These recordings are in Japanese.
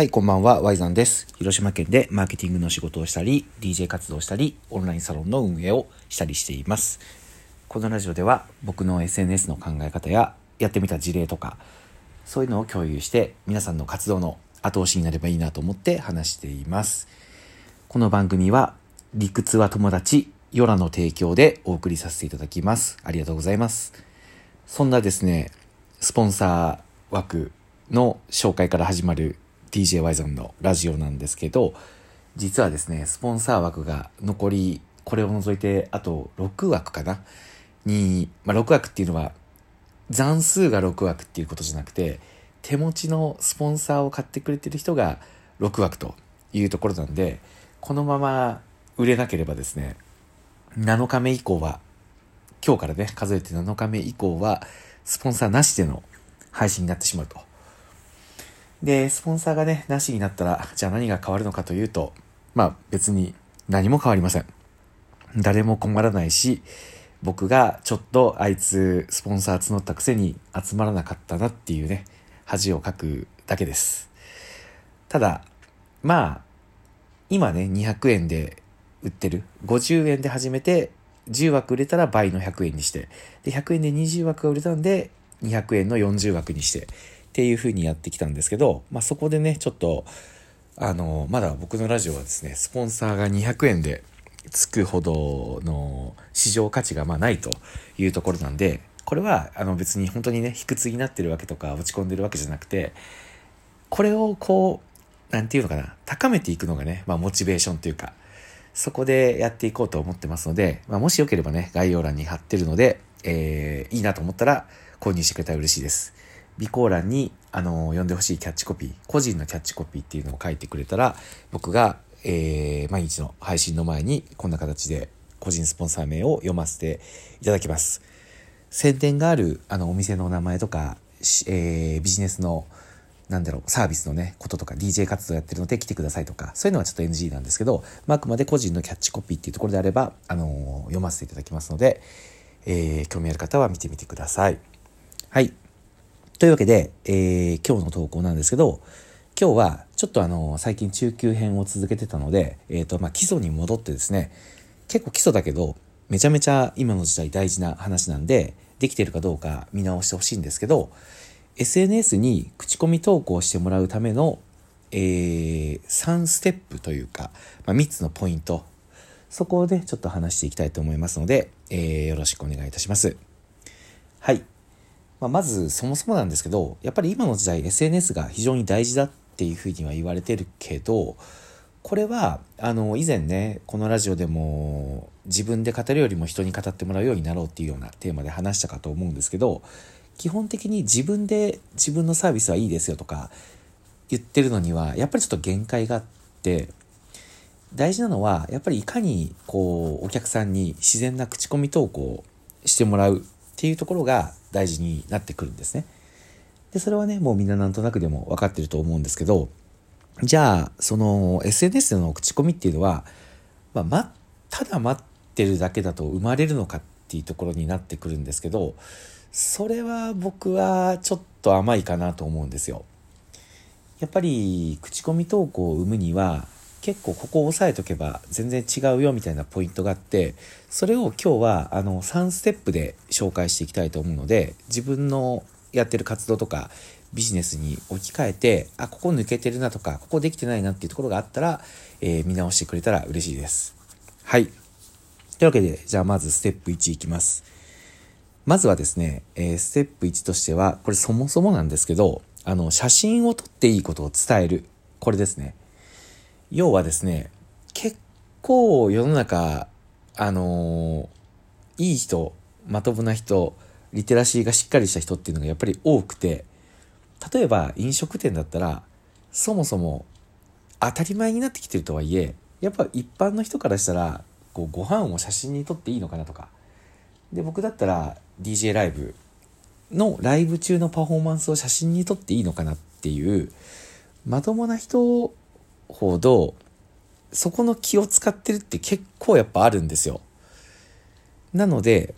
はい、こんばんは、ワイザンです。広島県でマーケティングの仕事をしたり、DJ 活動したり、オンラインサロンの運営をしたりしています。このラジオでは僕の SNS の考え方ややってみた事例とか、そういうのを共有して皆さんの活動の後押しになればいいなと思って話しています。この番組は理屈は友達、ヨラの提供でお送りさせていただきます。ありがとうございます。そんなですね、スポンサー枠の紹介から始まる DJY ゾンのラジオなんですけど、実はですね、スポンサー枠が残り、これを除いてあと6枠かな？に、まあ、6枠っていうのは残数が6枠っていうことじゃなくて、手持ちのスポンサーを買ってくれてる人が6枠というところなんで、このまま売れなければですね、7日目以降は、今日からね、数えて7日目以降は、スポンサーなしでの配信になってしまうと。で、スポンサーがね、なしになったら、じゃあ何が変わるのかというと、まあ別に何も変わりません。誰も困らないし、僕がちょっとあいつスポンサー募ったくせに集まらなかったなっていうね、恥をかくだけです。ただ、まあ、今ね、200円で売ってる。50円で始めて、10枠売れたら倍の100円にして、で、100円で20枠が売れたんで、200円の40枠にして、っていう風にやってきたんですけど、まあ、そこでね、ちょっと、あの、まだ僕のラジオはですね、スポンサーが200円でつくほどの市場価値がまあないというところなんで、これはあの別に本当にね、卑屈になってるわけとか落ち込んでるわけじゃなくて、これをこう、なんていうのかな、高めていくのがね、まあモチベーションというか、そこでやっていこうと思ってますので、まあ、もしよければね、概要欄に貼ってるので、えー、いいなと思ったら購入してくれたら嬉しいです。備考欄に、あの読んでほしいキャッチコピー、個人のキャッチコピーっていうのを書いてくれたら、僕が、えー、毎日の配信の前にこんな形で個人スポンサー名を読ませていただきます。宣伝があるあのお店の名前とか、えービジネスのなんだろう、サービスのね、こととか、DJ 活動やってるので来てくださいとか、そういうのはちょっと NG なんですけど、まあ、あくまで個人のキャッチコピーっていうところであれば、あのー読ませていただきますので、えー興味ある方は見てみてください。はい。というわけで、えー今日の投稿なんですけど、今日はちょっとあの最近中級編を続けてたので、えっ、と、まあ、基礎に戻ってですね、結構基礎だけど、めちゃめちゃ今の時代大事な話なんで、できてるかどうか見直してほしいんですけど、SNS に口コミ投稿してもらうための、えー3ステップというか、まあ、3つのポイント、そこをね、ちょっと話していきたいと思いますので、えーよろしくお願いいたします。はい。まあ、まずそもそもなんですけどやっぱり今の時代 SNS が非常に大事だっていうふうには言われてるけどこれはあの以前ねこのラジオでも自分で語るよりも人に語ってもらうようになろうっていうようなテーマで話したかと思うんですけど基本的に自分で自分のサービスはいいですよとか言ってるのにはやっぱりちょっと限界があって大事なのはやっぱりいかにこうお客さんに自然な口コミ投稿してもらうっていうところが大事になってくるんですね。で、それはね、もうみんななんとなくでも分かってると思うんですけど、じゃあ、その SNS での口コミっていうのは、まあ、ま、ただ待ってるだけだと生まれるのかっていうところになってくるんですけど、それは僕はちょっと甘いかなと思うんですよ。やっぱり口コミ投稿を生むには結構ここを押さえとけば全然違うよみたいなポイントがあってそれを今日はあの3ステップで紹介していきたいと思うので自分のやってる活動とかビジネスに置き換えてあここ抜けてるなとかここできてないなっていうところがあったら、えー見直してくれたら嬉しいです。はい。というわけでじゃあまずステップ1いきます。まずはですね、えーステップ1としては、これそもそもなんですけど、あの、写真を撮っていいことを伝える。これですね。要はですね、結構世の中、あのーいい人、まともな人、リテラシーがしっかりした人っていうのがやっぱり多くて、例えば飲食店だったら、そもそも当たり前になってきてるとはいえ、やっぱ一般の人からしたら、こうご飯を写真に撮っていいのかなとか、で僕だったら DJ ライブのライブ中のパフォーマンスを写真に撮っていいのかなっていうまともな人ほどそこの気を使ってるって結構やっぱあるんですよ。なので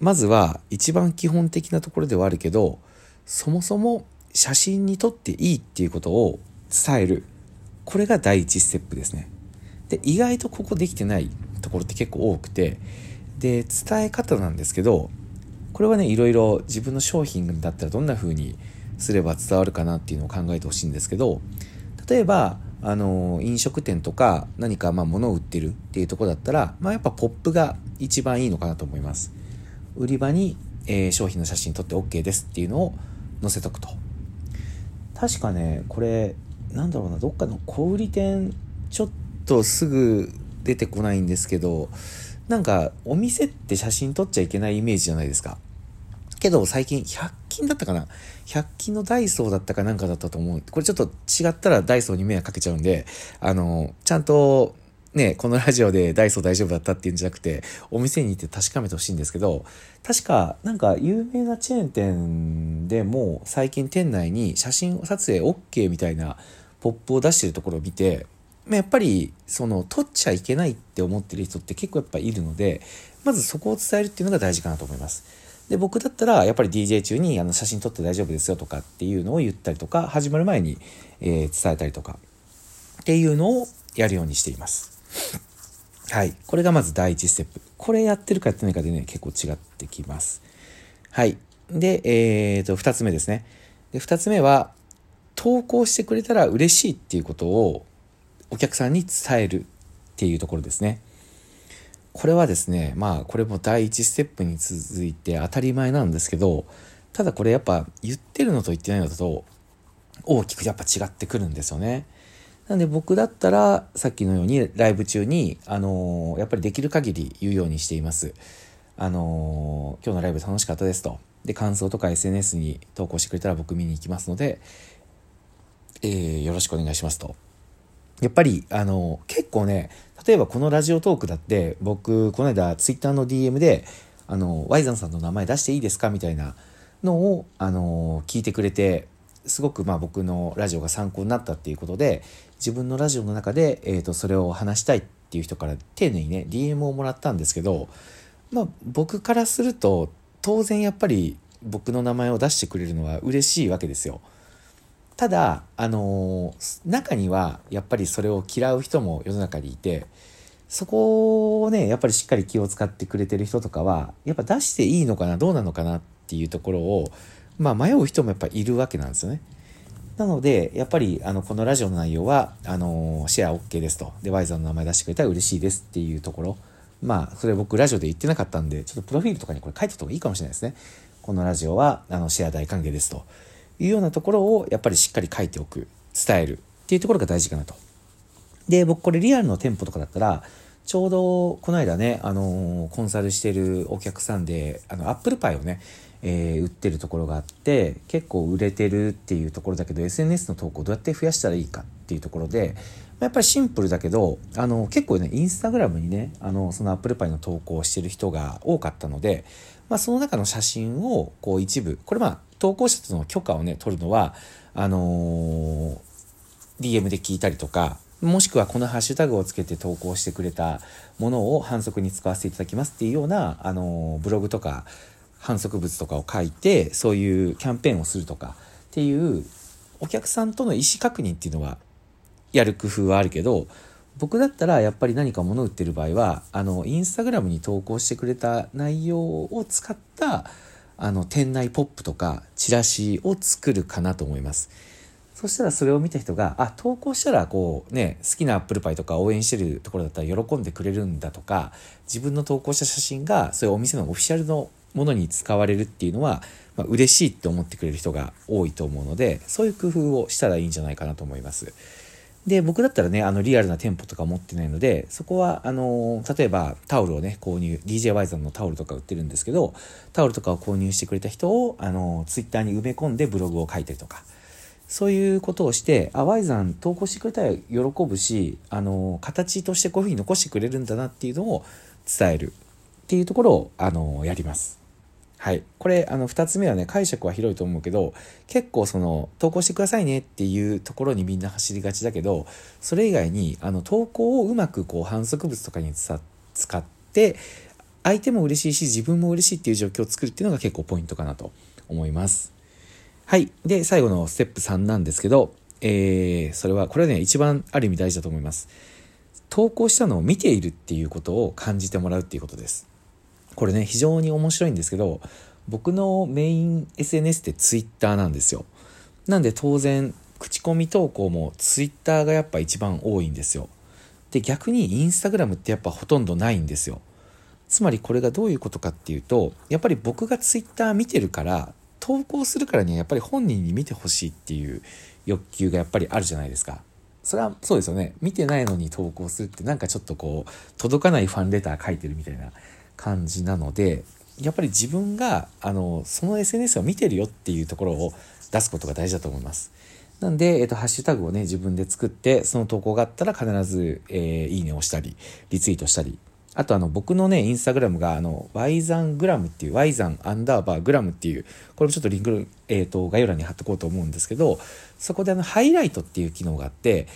まずは一番基本的なところではあるけどそもそも写真に撮っていいっていうことを伝える。これが第一ステップですね。で、意外とここできてないところって結構多くて、で、伝え方なんですけど、これはね、いろいろ自分の商品だったらどんな風にすれば伝わるかなっていうのを考えてほしいんですけど、例えば、あの飲食店とか何かまあ物を売ってるっていうとこだったら、まあ、やっぱポップが一番いいのかなと思います。売り場に、えー、商品の写真撮って OK ですっていうのを載せとくと。確かね、これ、なんだろうな、どっかの小売店、ちょっとすぐ出てこないんですけど、なんかお店って写真撮っちゃいけないイメージじゃないですか。けど最近100均だったかな ?100 均のダイソーだったかなんかだったと思う。これちょっと違ったらダイソーに迷惑かけちゃうんで、あの、ちゃんとね、このラジオでダイソー大丈夫だったっていうんじゃなくて、お店に行って確かめてほしいんですけど、確かなんか有名なチェーン店でも最近店内に写真撮影 OK みたいなポップを出してるところを見て、やっぱりその撮っちゃいけないって思ってる人って結構やっぱいるので、まずそこを伝えるっていうのが大事かなと思います。で、僕だったら、やっぱり DJ 中にあの写真撮って大丈夫ですよとかっていうのを言ったりとか、始まる前に、えー、伝えたりとか、っていうのをやるようにしています。はい。これがまず第一ステップ。これやってるかやってないかでね、結構違ってきます。はい。で、えっ、ー、と、二つ目ですね。で、二つ目は、投稿してくれたら嬉しいっていうことをお客さんに伝えるっていうところですね。これはですね、まあこれも第一ステップに続いて当たり前なんですけど、ただこれやっぱ言ってるのと言ってないのだと大きくやっぱ違ってくるんですよね。なんで僕だったらさっきのようにライブ中に、あのー、やっぱりできる限り言うようにしています。あのー、今日のライブ楽しかったですと。で、感想とか SNS に投稿してくれたら僕見に行きますので、えー、よろしくお願いしますと。やっぱり、あの、結構ね、例えばこのラジオトークだって、僕、この間、ツイッターの DM で、あの、ワイザンさんの名前出していいですかみたいなのを、あの、聞いてくれて、すごくまあ僕のラジオが参考になったっていうことで、自分のラジオの中で、えっ、ー、と、それを話したいっていう人から丁寧にね、DM をもらったんですけど、まあ僕からすると、当然やっぱり僕の名前を出してくれるのは嬉しいわけですよ。ただ、あのー、中にはやっぱりそれを嫌う人も世の中にいて、そこをね、やっぱりしっかり気を使ってくれてる人とかは、やっぱ出していいのかな、どうなのかなっていうところを、まあ迷う人もやっぱいるわけなんですよね。なので、やっぱり、あの、このラジオの内容は、あの、シェア OK ですと。で、ワイザーの名前出してくれたら嬉しいですっていうところ。まあ、それ僕ラジオで言ってなかったんで、ちょっとプロフィールとかにこれ書いておいた方がいいかもしれないですね。このラジオは、あの、シェア大歓迎ですと。いうようなところをやっぱりしっかり書いておく、伝えるっていうところが大事かなと。で、僕これリアルの店舗とかだったら、ちょうどこの間ね、あのー、コンサルしてるお客さんで、あの、アップルパイをね、えー、売ってるところがあって、結構売れてるっていうところだけど、SNS の投稿どうやって増やしたらいいかっていうところで、やっぱりシンプルだけど、あの、結構ね、インスタグラムにね、あの、そのアップルパイの投稿をしてる人が多かったので、まあ、その中の写真を、こう一部、これまあ、投稿者との許可をね、取るのは、あのー、DM で聞いたりとか、もしくはこのハッシュタグをつけて投稿してくれたものを反則に使わせていただきますっていうような、あのー、ブログとか反則物とかを書いて、そういうキャンペーンをするとかっていう、お客さんとの意思確認っていうのは、やる工夫はあるけど、僕だったらやっぱり何か物売ってる場合は、あの、インスタグラムに投稿してくれた内容を使った、あの、店内ポップとかチラシを作るかなと思います。そしたらそれを見た人が、あ、投稿したらこうね、好きなアップルパイとか応援してるところだったら喜んでくれるんだとか、自分の投稿した写真がそういうお店のオフィシャルのものに使われるっていうのは、まあ、嬉しいって思ってくれる人が多いと思うので、そういう工夫をしたらいいんじゃないかなと思います。で、僕だったらね、あの、リアルな店舗とか持ってないので、そこは、あの、例えばタオルをね、購入、DJY さんのタオルとか売ってるんですけど、タオルとかを購入してくれた人を、あの、ツイッターに埋め込んでブログを書いたりとか、そういうことをして、あ、ワイザン投稿してくれたら喜ぶし、あの、形としてこういうふうに残してくれるんだなっていうのを伝えるっていうところを、あの、やります。はい。これ、あの、二つ目はね、解釈は広いと思うけど、結構その、投稿してくださいねっていうところにみんな走りがちだけど、それ以外に、あの、投稿をうまくこう、反則物とかに使って、相手も嬉しいし、自分も嬉しいっていう状況を作るっていうのが結構ポイントかなと思います。はい。で、最後のステップ3なんですけど、えー、それは、これはね、一番ある意味大事だと思います。投稿したのを見ているっていうことを感じてもらうっていうことです。これね、非常に面白いんですけど、僕のメイン SNS って Twitter なんですよ。なんで当然、口コミ投稿も Twitter がやっぱ一番多いんですよ。で、逆に Instagram ってやっぱほとんどないんですよ。つまりこれがどういうことかっていうと、やっぱり僕が Twitter 見てるから、投稿するからにはやっぱり本人に見てほしいっていう欲求がやっぱりあるじゃないですか。それはそうですよね。見てないのに投稿するってなんかちょっとこう、届かないファンレター書いてるみたいな感じなので、やっぱり自分が、あの、その SNS を見てるよっていうところを出すことが大事だと思います。なんで、えっと、ハッシュタグをね、自分で作って、その投稿があったら必ず、えー、いいねをしたり、リツイートしたりあとあの僕のね、インスタグラムがあの、y ザングラムっていう、y ザンアンダーバーグラムっていう、これもちょっとリンク、えっ、ー、と、概要欄に貼っとこうと思うんですけど、そこであの、ハイライトっていう機能があって、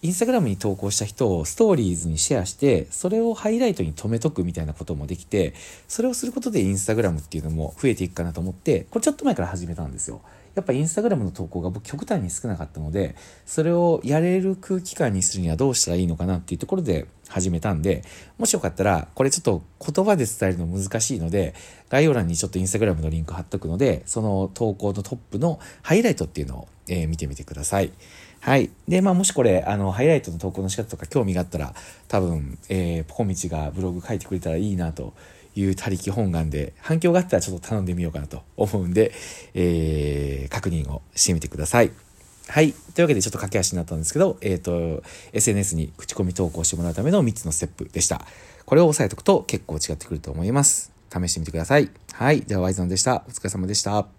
インスタグラムに投稿した人をストーリーズにシェアして、それをハイライトに留めとくみたいなこともできて、それをすることでインスタグラムっていうのも増えていくかなと思って、これちょっと前から始めたんですよ。やっぱインスタグラムの投稿が僕極端に少なかったので、それをやれる空気感にするにはどうしたらいいのかなっていうところで始めたんで、もしよかったら、これちょっと言葉で伝えるの難しいので、概要欄にちょっとインスタグラムのリンク貼っとくので、その投稿のトップのハイライトっていうのを、え、見てみてください。はい。で、まあ、もしこれ、あの、ハイライトの投稿の仕方とか興味があったら、多分、えー、ポコミチがブログ書いてくれたらいいなという他力本願で、反響があったらちょっと頼んでみようかなと思うんで、えー、確認をしてみてください。はい。というわけでちょっと駆け足になったんですけど、えっ、ー、と、SNS に口コミ投稿してもらうための3つのステップでした。これを押さえておくと結構違ってくると思います。試してみてください。はい。では、ワイゾンでした。お疲れ様でした。